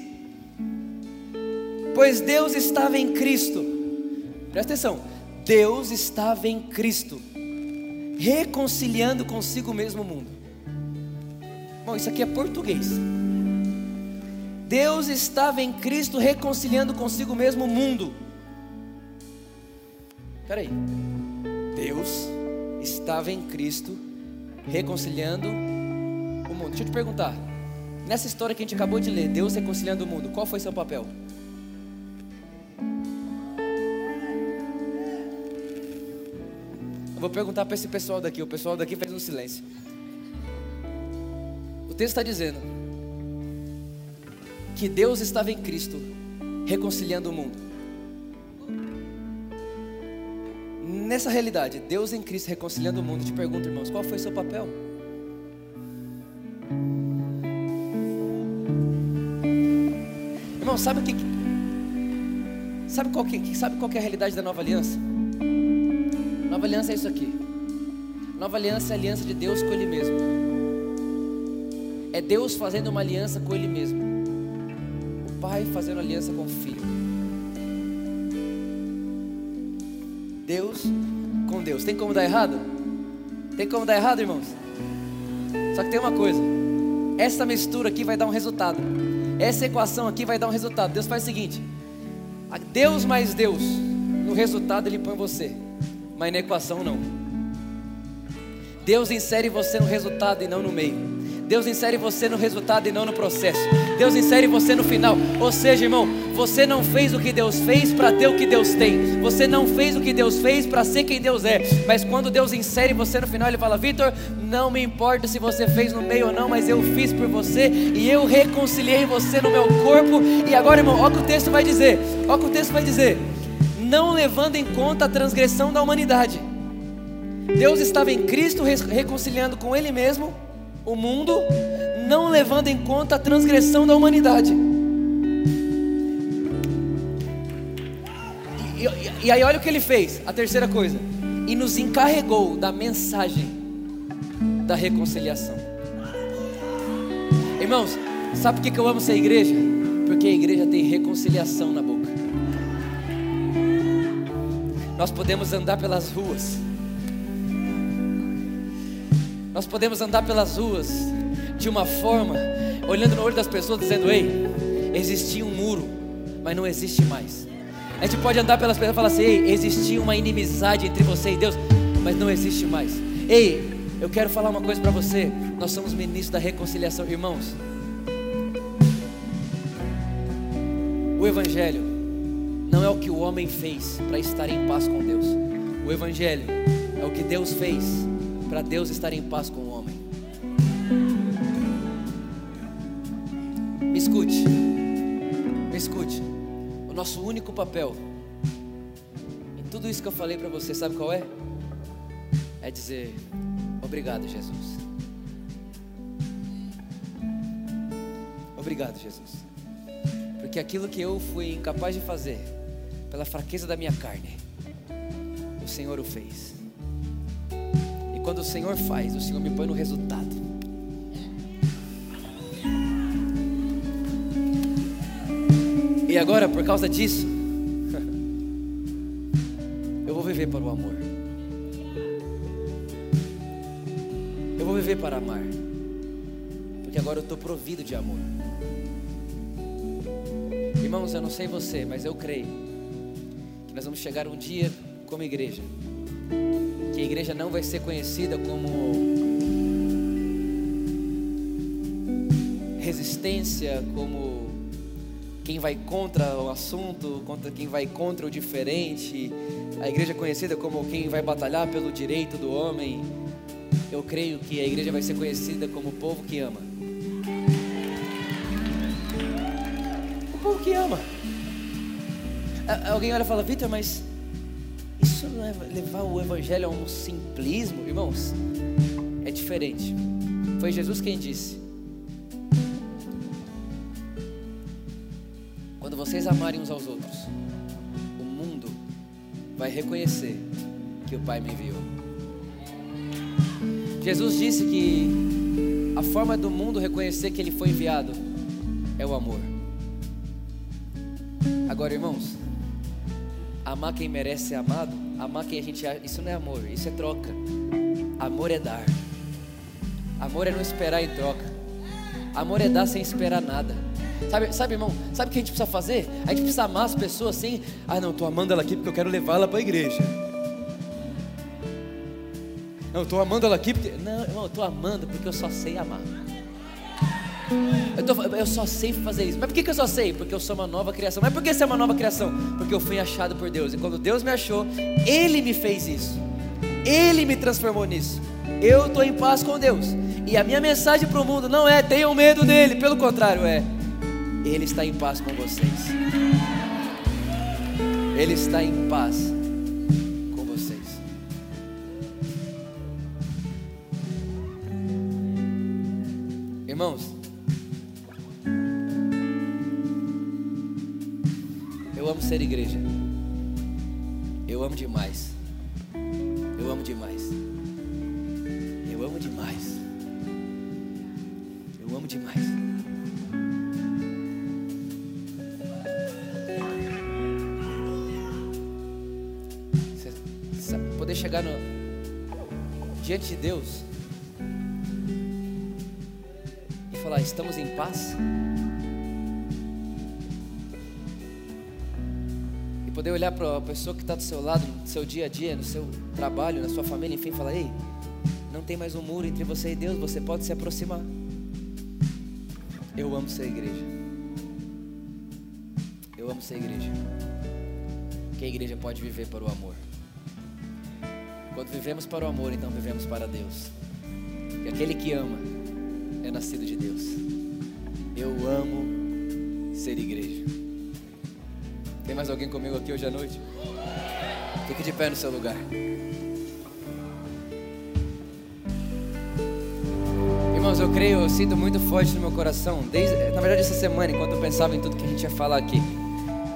Pois Deus estava em Cristo, presta atenção, Deus estava em Cristo, reconciliando consigo mesmo o mundo. Bom, isso aqui é português. Deus estava em Cristo reconciliando consigo mesmo o mundo. Espera aí. Deus estava em Cristo reconciliando o mundo. Deixa eu te perguntar. Nessa história que a gente acabou de ler, Deus reconciliando o mundo, qual foi seu papel? Eu vou perguntar para esse pessoal daqui. O pessoal daqui fez um silêncio. O texto está dizendo: que Deus estava em Cristo reconciliando o mundo. Nessa realidade, Deus em Cristo reconciliando o mundo, te pergunto, irmãos, qual foi o seu papel? Irmão, sabe o que Sabe qual que sabe qual que é a realidade da nova aliança? Nova aliança é isso aqui. Nova aliança é a aliança de Deus com ele mesmo. É Deus fazendo uma aliança com ele mesmo pai fazendo aliança com o filho. Deus com Deus. Tem como dar errado? Tem como dar errado, irmãos? Só que tem uma coisa: essa mistura aqui vai dar um resultado. Essa equação aqui vai dar um resultado. Deus faz o seguinte: Deus mais Deus, no resultado Ele põe você, mas na equação não. Deus insere você no resultado e não no meio. Deus insere você no resultado e não no processo. Deus insere você no final. Ou seja, irmão, você não fez o que Deus fez para ter o que Deus tem. Você não fez o que Deus fez para ser quem Deus é. Mas quando Deus insere você no final, Ele fala: Vitor, não me importa se você fez no meio ou não, mas eu fiz por você e eu reconciliei você no meu corpo. E agora, irmão, olha o que o texto vai dizer. Olha o que o texto vai dizer. Não levando em conta a transgressão da humanidade. Deus estava em Cristo reconciliando com Ele mesmo o mundo, não levando em conta a transgressão da humanidade. E, e, e aí, olha o que ele fez, a terceira coisa: e nos encarregou da mensagem da reconciliação. Irmãos, sabe por que eu amo ser igreja? Porque a igreja tem reconciliação na boca. Nós podemos andar pelas ruas nós podemos andar pelas ruas de uma forma, olhando no olho das pessoas, dizendo: Ei, existia um muro, mas não existe mais. A gente pode andar pelas pessoas e falar assim: Ei, existia uma inimizade entre você e Deus, mas não existe mais. Ei, eu quero falar uma coisa para você. Nós somos ministros da reconciliação, irmãos. O Evangelho não é o que o homem fez para estar em paz com Deus. O Evangelho é o que Deus fez para Deus estar em paz com o homem. Escute, me escute. O nosso único papel em tudo isso que eu falei para você, sabe qual é? É dizer obrigado, Jesus. Obrigado, Jesus. Porque aquilo que eu fui incapaz de fazer, pela fraqueza da minha carne, o Senhor o fez. E quando o Senhor faz, o Senhor me põe no resultado. E agora, por causa disso, eu vou viver para o amor. Eu vou viver para amar. Porque agora eu estou provido de amor. Irmãos, eu não sei você, mas eu creio que nós vamos chegar um dia como igreja, que a igreja não vai ser conhecida como resistência, como quem vai contra o assunto, contra quem vai contra o diferente, a igreja é conhecida como quem vai batalhar pelo direito do homem. Eu creio que a igreja vai ser conhecida como o povo que ama. povo que ama. Alguém olha e fala, Vitor, mas isso não é levar o evangelho a um simplismo? Irmãos, é diferente. Foi Jesus quem disse: vocês amarem uns aos outros, o mundo vai reconhecer que o Pai me enviou. Jesus disse que a forma do mundo reconhecer que ele foi enviado é o amor. Agora, irmãos, amar quem merece ser amado, amar quem a gente isso não é amor, isso é troca. Amor é dar. Amor é não esperar em troca. Amor é dar sem esperar nada. Sabe, sabe, irmão? Sabe o que a gente precisa fazer? A gente precisa amar as pessoas assim. Ah, não, estou amando ela aqui porque eu quero levá-la para a igreja. Não, estou amando ela aqui porque. Não, irmão, eu estou amando porque eu só sei amar. Eu, tô, eu, só sei fazer isso. Mas por que, que eu só sei? Porque eu sou uma nova criação. Mas por que você é uma nova criação? Porque eu fui achado por Deus. E quando Deus me achou, Ele me fez isso. Ele me transformou nisso. Eu estou em paz com Deus. E a minha mensagem para o mundo não é tenham medo dele. Pelo contrário, é Ele está em paz com vocês. Ele está em paz com vocês. Irmãos, amo ser igreja. Eu amo demais. Diante de Deus e falar: estamos em paz. poder olhar para a pessoa que está do seu lado, no seu dia a dia, no seu trabalho, na sua família, enfim, falar: ei, não tem mais um muro entre você e Deus, você pode se aproximar. Eu amo ser igreja. Eu amo ser igreja. Que a igreja pode viver para o amor. Quando vivemos para o amor, então vivemos para Deus. E aquele que ama é nascido de Deus. Eu amo ser igreja. Tem mais alguém comigo aqui hoje à noite? Fique de pé no seu lugar. Irmãos, eu creio, eu sinto muito forte no meu coração, desde, na verdade, essa semana, enquanto eu pensava em tudo que a gente ia falar aqui,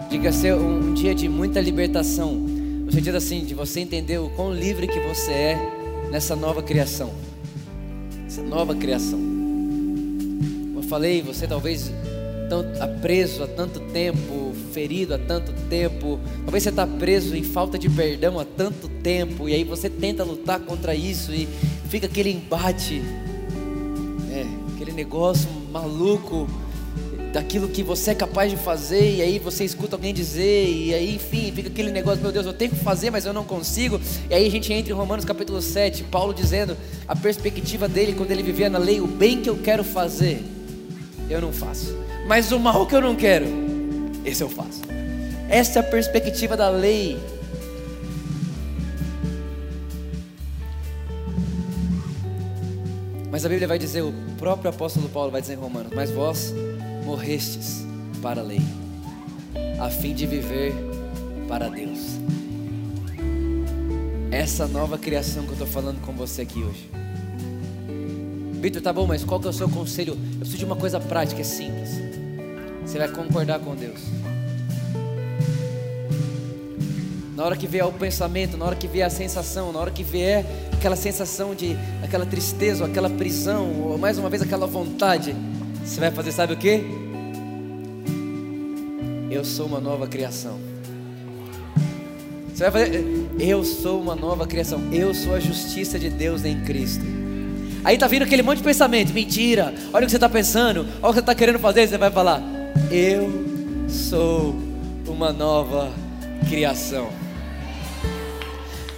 que ser um, um dia de muita libertação, no sentido assim, de você entender o quão livre que você é nessa nova criação, essa nova criação. Como eu falei, você talvez tão preso há tanto tempo, ferido há tanto tempo, talvez você está preso em falta de perdão há tanto tempo, e aí você tenta lutar contra isso e fica aquele embate, é, aquele negócio maluco daquilo que você é capaz de fazer, e aí você escuta alguém dizer, e aí enfim, fica aquele negócio, meu Deus, eu tenho que fazer, mas eu não consigo, e aí a gente entra em Romanos capítulo 7, Paulo dizendo a perspectiva dele quando ele vivia na lei, o bem que eu quero fazer, eu não faço, mas o mal que eu não quero, esse eu faço. Essa é a perspectiva da lei. Mas a Bíblia vai dizer, o próprio apóstolo Paulo vai dizer em Romanos: Mas vós morrestes para a lei, a fim de viver para Deus. Essa nova criação que eu estou falando com você aqui hoje. Vitor, tá bom, mas qual que é o seu conselho? Eu preciso de uma coisa prática, é simples. Você vai concordar com Deus. Na hora que vier o pensamento, na hora que vier a sensação, na hora que vier aquela sensação de aquela tristeza, ou aquela prisão, ou mais uma vez aquela vontade, você vai fazer, sabe o que? Eu sou uma nova criação. Você vai fazer, eu sou uma nova criação. Eu sou a justiça de Deus em Cristo. Aí tá vindo aquele monte de pensamento, mentira. Olha o que você está pensando, olha o que você está querendo fazer. Você vai falar, eu sou uma nova criação.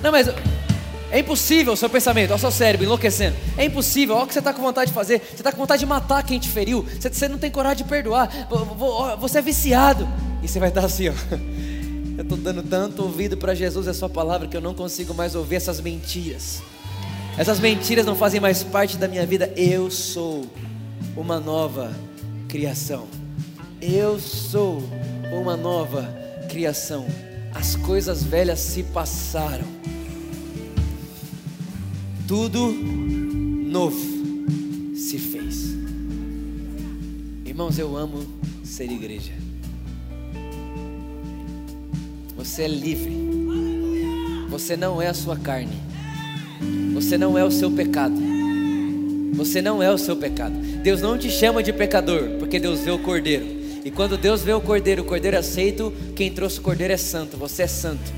Não, mas é impossível o seu pensamento, olha o seu cérebro enlouquecendo. É impossível, olha o que você está com vontade de fazer. Você está com vontade de matar quem te feriu. Você, você não tem coragem de perdoar. Você é viciado. E você vai estar assim, ó. Eu estou dando tanto ouvido para Jesus e a Sua palavra que eu não consigo mais ouvir essas mentiras. Essas mentiras não fazem mais parte da minha vida. Eu sou uma nova criação. Eu sou uma nova criação. As coisas velhas se passaram. Tudo novo se fez. Irmãos, eu amo ser igreja. Você é livre. Você não é a sua carne. Você não é o seu pecado. Você não é o seu pecado. Deus não te chama de pecador, porque Deus vê o cordeiro. E quando Deus vê o cordeiro, o cordeiro é aceito, quem trouxe o cordeiro é santo. Você é santo.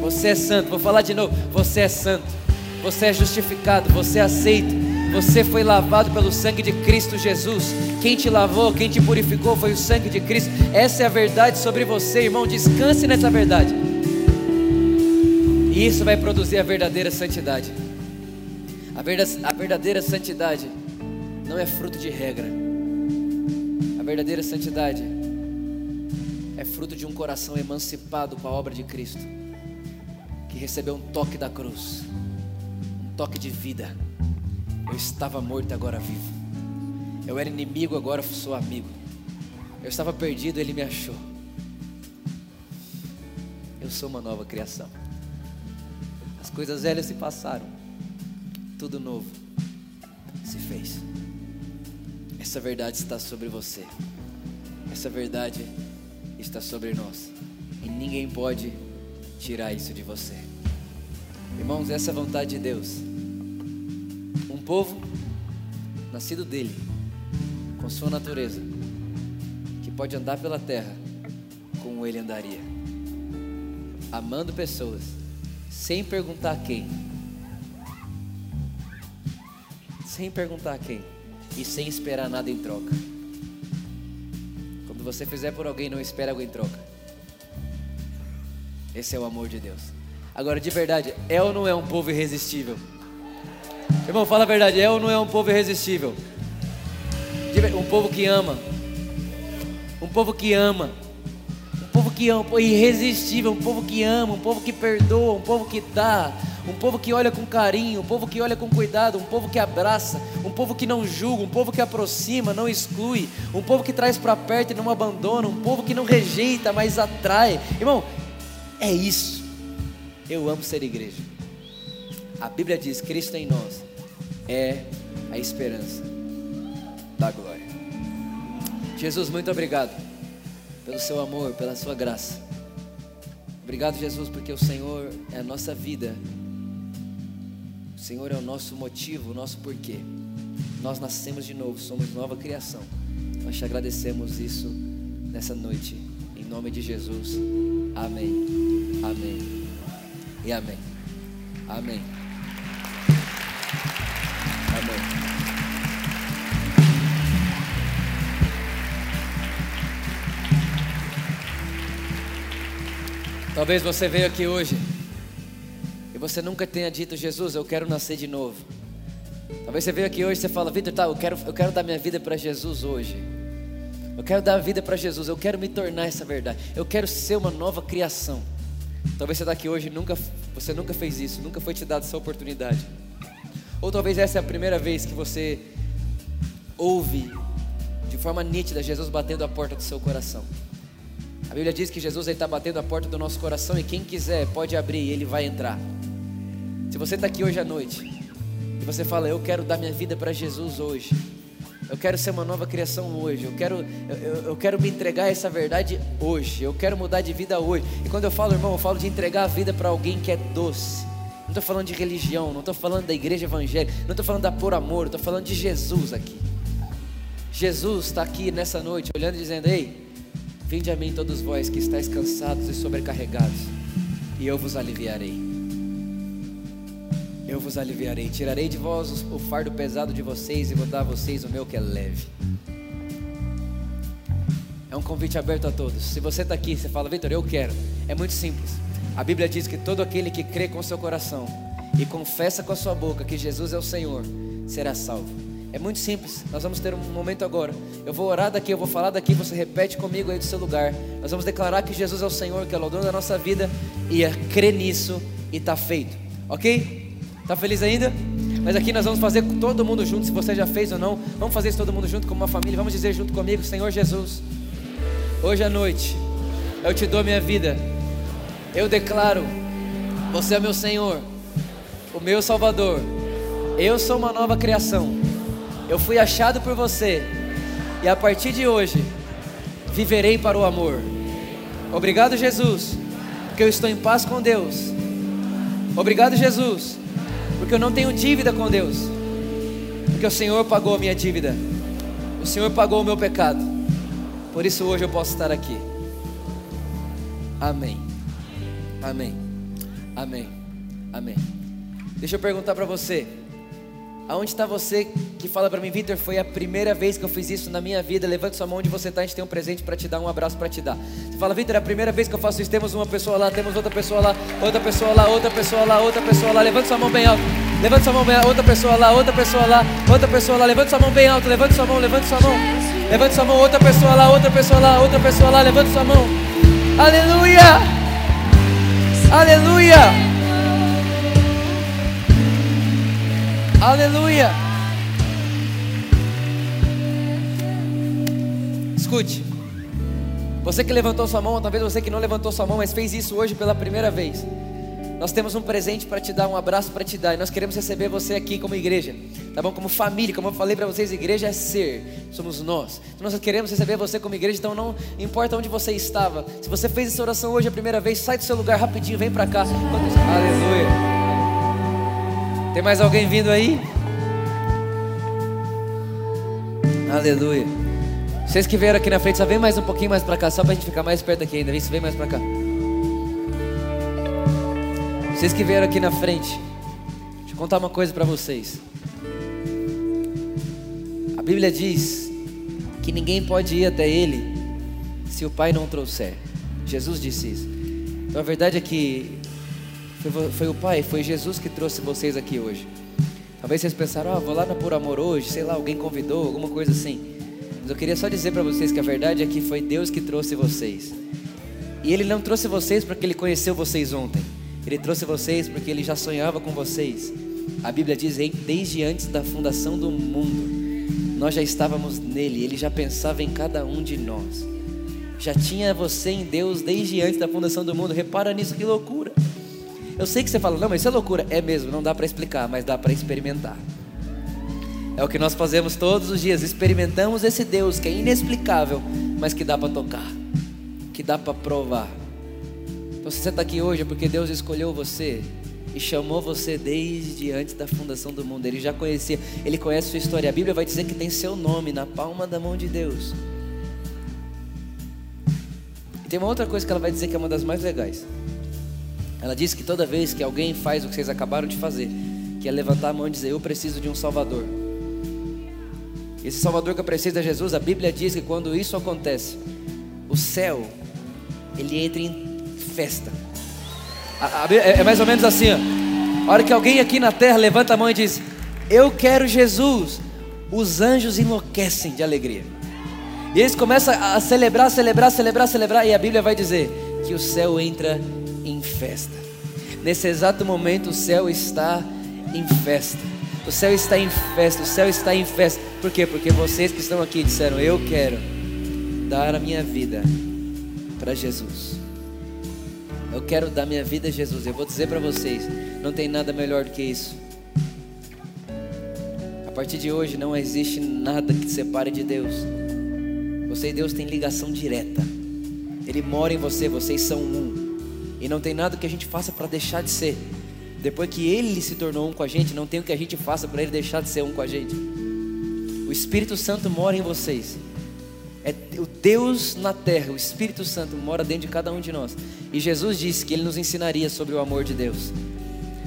Você é santo. Vou falar de novo. Você é santo. Você é justificado. Você é aceito. Você foi lavado pelo sangue de Cristo Jesus. Quem te lavou, quem te purificou foi o sangue de Cristo. Essa é a verdade sobre você, irmão. Descanse nessa verdade. E isso vai produzir a verdadeira santidade. A verdadeira santidade não é fruto de regra. A verdadeira santidade é fruto de um coração emancipado com a obra de Cristo, que recebeu um toque da cruz, toque de vida eu estava morto, agora vivo. Eu era inimigo, agora sou amigo. Eu estava perdido, ele me achou. Eu sou uma nova criação. As coisas velhas se passaram. Tudo novo se fez. Essa verdade está sobre você. Essa verdade está sobre nós. E ninguém pode tirar isso de você. Irmãos, essa é a vontade de Deus povo nascido dele, com sua natureza, que pode andar pela terra como ele andaria, amando pessoas, sem perguntar quem, sem perguntar quem e sem esperar nada em troca. Quando você fizer por alguém, não espere algo em troca. Esse é o amor de Deus. Agora, de verdade, é ou não é um povo irresistível? Irmão, fala a verdade, é ou não é um povo irresistível? Um povo que ama. Um povo que ama. Um povo que ama, um irresistível, um povo que ama, um povo que perdoa, um povo que dá, um povo que olha com carinho, um povo que olha com cuidado, um povo que abraça, um povo que não julga, um povo que aproxima, não exclui, um povo que traz para perto e não abandona, um povo que não rejeita, mas atrai. Irmão, é isso. Eu amo ser igreja. A Bíblia diz: Cristo em nós é a esperança da glória. Jesus, muito obrigado pelo seu amor, pela sua graça. Obrigado, Jesus, porque o Senhor é a nossa vida. O Senhor é o nosso motivo, o nosso porquê. Nós nascemos de novo, somos nova criação. Nós te agradecemos isso nessa noite. Em nome de Jesus. Amém. Amém. E amém. Amém. Talvez você veio aqui hoje e você nunca tenha dito, Jesus, eu quero nascer de novo. Talvez você veio aqui hoje e você fala, Vitor, tá, eu quero, eu quero dar minha vida para Jesus hoje. Eu quero dar a vida para Jesus, eu quero me tornar essa verdade. Eu quero ser uma nova criação. Talvez você está aqui hoje e nunca, você nunca fez isso, nunca foi te dada essa oportunidade. Ou talvez essa é a primeira vez que você ouve de forma nítida Jesus batendo a porta do seu coração. A Bíblia diz que Jesus está batendo a porta do nosso coração e quem quiser pode abrir e ele vai entrar. Se você está aqui hoje à noite e você fala, eu quero dar minha vida para Jesus hoje, eu quero ser uma nova criação hoje. Eu quero, eu, eu, quero me entregar a essa verdade hoje. Eu quero mudar de vida hoje. E quando eu falo, irmão, eu falo de entregar a vida para alguém que é doce. Não estou falando de religião, não estou falando da igreja evangélica, não estou falando da por amor, estou falando de Jesus aqui. Jesus está aqui nessa noite olhando e dizendo: Ei, vinde a mim todos vós que estáis cansados e sobrecarregados, e eu vos aliviarei eu vos aliviarei. Tirarei de vós o fardo pesado de vocês e vou dar a vocês o meu que é leve. É um convite aberto a todos. Se você está aqui, você fala, Vitor, eu quero. É muito simples. A Bíblia diz que todo aquele que crê com seu coração e confessa com a sua boca que Jesus é o Senhor, será salvo. É muito simples. Nós vamos ter um momento agora. Eu vou orar daqui, eu vou falar daqui, você repete comigo aí do seu lugar. Nós vamos declarar que Jesus é o Senhor, que é o dono da nossa vida e é crer nisso e está feito. Ok? Tá feliz ainda? Mas aqui nós vamos fazer com todo mundo junto, se você já fez ou não. Vamos fazer isso todo mundo junto como uma família. Vamos dizer junto comigo, Senhor Jesus. Hoje à noite eu te dou minha vida. Eu declaro, você é meu Senhor, o meu Salvador. Eu sou uma nova criação. Eu fui achado por você. E a partir de hoje, viverei para o amor. Obrigado, Jesus, porque eu estou em paz com Deus. Obrigado, Jesus, porque eu não tenho dívida com Deus, porque o Senhor pagou a minha dívida, o Senhor pagou o meu pecado, por isso hoje eu posso estar aqui. Amém, amém, amém, amém. Deixa eu perguntar para você. Aonde está você que fala para mim, Vitor, foi a primeira vez que eu fiz isso na minha vida? Levante sua mão onde você está, a gente tem um presente para te dar, um abraço para te dar. Você fala, Vitor, é a primeira vez que eu faço isso. Temos uma pessoa lá, temos outra pessoa lá, outra pessoa lá, outra pessoa lá, outra pessoa lá. Levante sua mão bem alto. Levante sua mão bem alto. Outra pessoa lá, outra pessoa lá, outra pessoa lá. Levante sua mão bem alto. Levante sua mão, levante sua mão. Levante sua mão, outra pessoa lá, outra pessoa lá, outra pessoa lá. Levante sua mão. Aleluia! Aleluia! Aleluia! Escute. Você que levantou sua mão, talvez você que não levantou sua mão, mas fez isso hoje pela primeira vez. Nós temos um presente para te dar, um abraço para te dar, e nós queremos receber você aqui como igreja, tá bom? Como família, como eu falei para vocês, igreja é ser, somos nós. Então nós queremos receber você como igreja, então não importa onde você estava. Se você fez essa oração hoje a primeira vez, sai do seu lugar rapidinho, vem para cá. Aleluia. Tem mais alguém vindo aí? Aleluia. Vocês que vieram aqui na frente, só vem mais um pouquinho mais para cá, só para a gente ficar mais perto aqui ainda. Vem, vem mais para cá. Vocês que vieram aqui na frente, deixa eu contar uma coisa para vocês. A Bíblia diz que ninguém pode ir até Ele se o Pai não trouxer. Jesus disse isso. Então a verdade é que foi, foi o Pai, foi Jesus que trouxe vocês aqui hoje. Talvez vocês pensaram, ah, vou lá na Por Amor hoje, sei lá, alguém convidou, alguma coisa assim. Mas eu queria só dizer para vocês que a verdade é que foi Deus que trouxe vocês. E Ele não trouxe vocês porque Ele conheceu vocês ontem. Ele trouxe vocês porque Ele já sonhava com vocês. A Bíblia diz: desde antes da fundação do mundo, nós já estávamos nele. Ele já pensava em cada um de nós. Já tinha você em Deus desde antes da fundação do mundo. Repara nisso, que loucura. Eu sei que você fala, não, mas isso é loucura. É mesmo, não dá para explicar, mas dá para experimentar. É o que nós fazemos todos os dias, experimentamos esse Deus que é inexplicável, mas que dá para tocar, que dá para provar. Você está aqui hoje é porque Deus escolheu você e chamou você desde antes da fundação do mundo. Ele já conhecia, ele conhece sua história. A Bíblia vai dizer que tem seu nome na palma da mão de Deus. E tem uma outra coisa que ela vai dizer que é uma das mais legais. Ela diz que toda vez que alguém faz o que vocês acabaram de fazer, que é levantar a mão e dizer: Eu preciso de um Salvador. Esse Salvador que eu preciso é Jesus. A Bíblia diz que quando isso acontece, o céu ele entra em festa. É, é mais ou menos assim, ó. A hora que alguém aqui na terra levanta a mão e diz: Eu quero Jesus, os anjos enlouquecem de alegria. E eles começam a celebrar, celebrar, celebrar, celebrar, e a Bíblia vai dizer que o céu entra em festa. Nesse exato momento, o céu está em festa. O céu está em festa, o céu está em festa. Por quê? Porque vocês que estão aqui disseram: Eu quero dar a minha vida para Jesus. Eu quero dar minha vida a Jesus. Eu vou dizer para vocês: não tem nada melhor do que isso. A partir de hoje não existe nada que te separe de Deus. Você e Deus têm ligação direta. Ele mora em você, vocês são um. E não tem nada que a gente faça para deixar de ser. Depois que Ele se tornou um com a gente, não tem o que a gente faça para Ele deixar de ser um com a gente. O Espírito Santo mora em vocês. É o Deus na terra, o Espírito Santo mora dentro de cada um de nós. E Jesus disse que Ele nos ensinaria sobre o amor de Deus.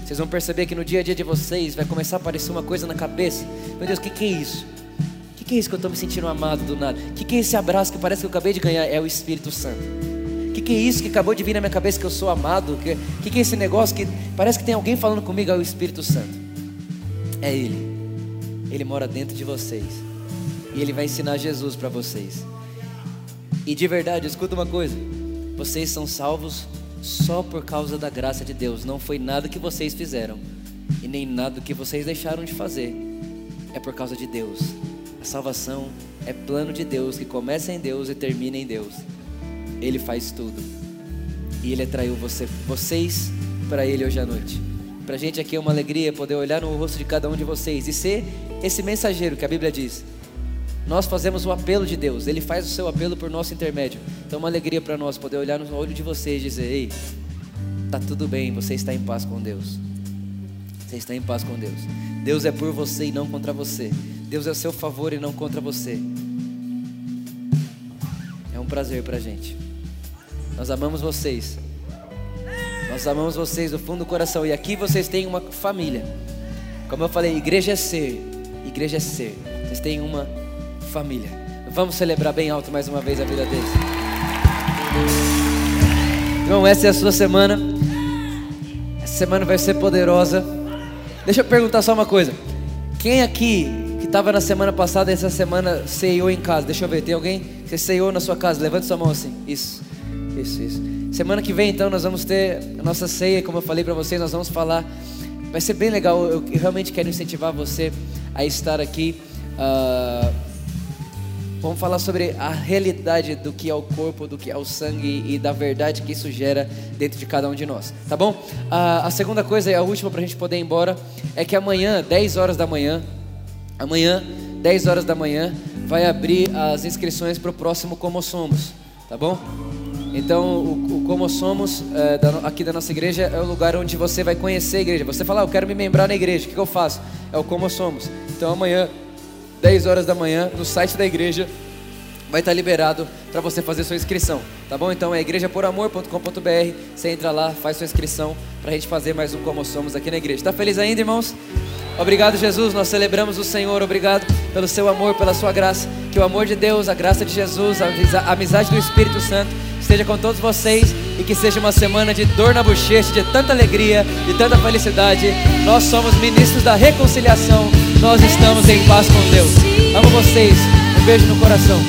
Vocês vão perceber que no dia a dia de vocês vai começar a aparecer uma coisa na cabeça. Meu Deus, o que, que é isso? O que, que é isso que eu estou me sentindo amado do nada? O que, que é esse abraço que parece que eu acabei de ganhar? É o Espírito Santo. O que, que é isso que acabou de vir na minha cabeça que eu sou amado? O que, que, que é esse negócio que parece que tem alguém falando comigo? É o Espírito Santo. É Ele. Ele mora dentro de vocês. E Ele vai ensinar Jesus para vocês. E de verdade, escuta uma coisa: vocês são salvos só por causa da graça de Deus. Não foi nada que vocês fizeram e nem nada que vocês deixaram de fazer. É por causa de Deus. A salvação é plano de Deus que começa em Deus e termina em Deus. Ele faz tudo. E Ele atraiu você, vocês para Ele hoje à noite. Para a gente aqui é uma alegria poder olhar no rosto de cada um de vocês e ser esse mensageiro que a Bíblia diz. Nós fazemos o apelo de Deus, Ele faz o seu apelo por nosso intermédio. Então, uma alegria para nós poder olhar no olho de vocês e dizer: Ei, tá tudo bem, você está em paz com Deus. Você está em paz com Deus. Deus é por você e não contra você. Deus é a seu favor e não contra você. É um prazer para gente. Nós amamos vocês. Nós amamos vocês do fundo do coração. E aqui vocês têm uma família. Como eu falei, igreja é ser. Igreja é ser. Vocês têm uma família. Vamos celebrar bem alto mais uma vez a vida deles. Então, essa é a sua semana. Essa semana vai ser poderosa. Deixa eu perguntar só uma coisa. Quem aqui que estava na semana passada essa semana ceiou em casa? Deixa eu ver, tem alguém que ceiou na sua casa? Levante sua mão assim. Isso, isso, isso. Semana que vem, então, nós vamos ter a nossa ceia, como eu falei para vocês, nós vamos falar. Vai ser bem legal. Eu realmente quero incentivar você a estar aqui. Uh, Vamos falar sobre a realidade do que é o corpo, do que é o sangue e da verdade que isso gera dentro de cada um de nós, tá bom? A, a segunda coisa e a última para a gente poder ir embora é que amanhã, 10 horas da manhã, amanhã, 10 horas da manhã, vai abrir as inscrições para o próximo Como Somos, tá bom? Então, o, o Como Somos é, da, aqui da nossa igreja é o lugar onde você vai conhecer a igreja. Você fala, ah, eu quero me membrar na igreja, o que, que eu faço? É o Como Somos. Então, amanhã, 10 horas da manhã, no site da igreja, vai estar liberado para você fazer sua inscrição, tá bom? Então é igrejaporamor.com.br, você entra lá, faz sua inscrição para a gente fazer mais um Como Somos aqui na igreja. Está feliz ainda, irmãos? Obrigado, Jesus. Nós celebramos o Senhor. Obrigado pelo seu amor, pela sua graça. Que o amor de Deus, a graça de Jesus, a amizade do Espírito Santo esteja com todos vocês e que seja uma semana de dor na bochecha, de tanta alegria, de tanta felicidade. Nós somos ministros da reconciliação. Nós estamos em paz com Deus. Amo vocês. Um beijo no coração.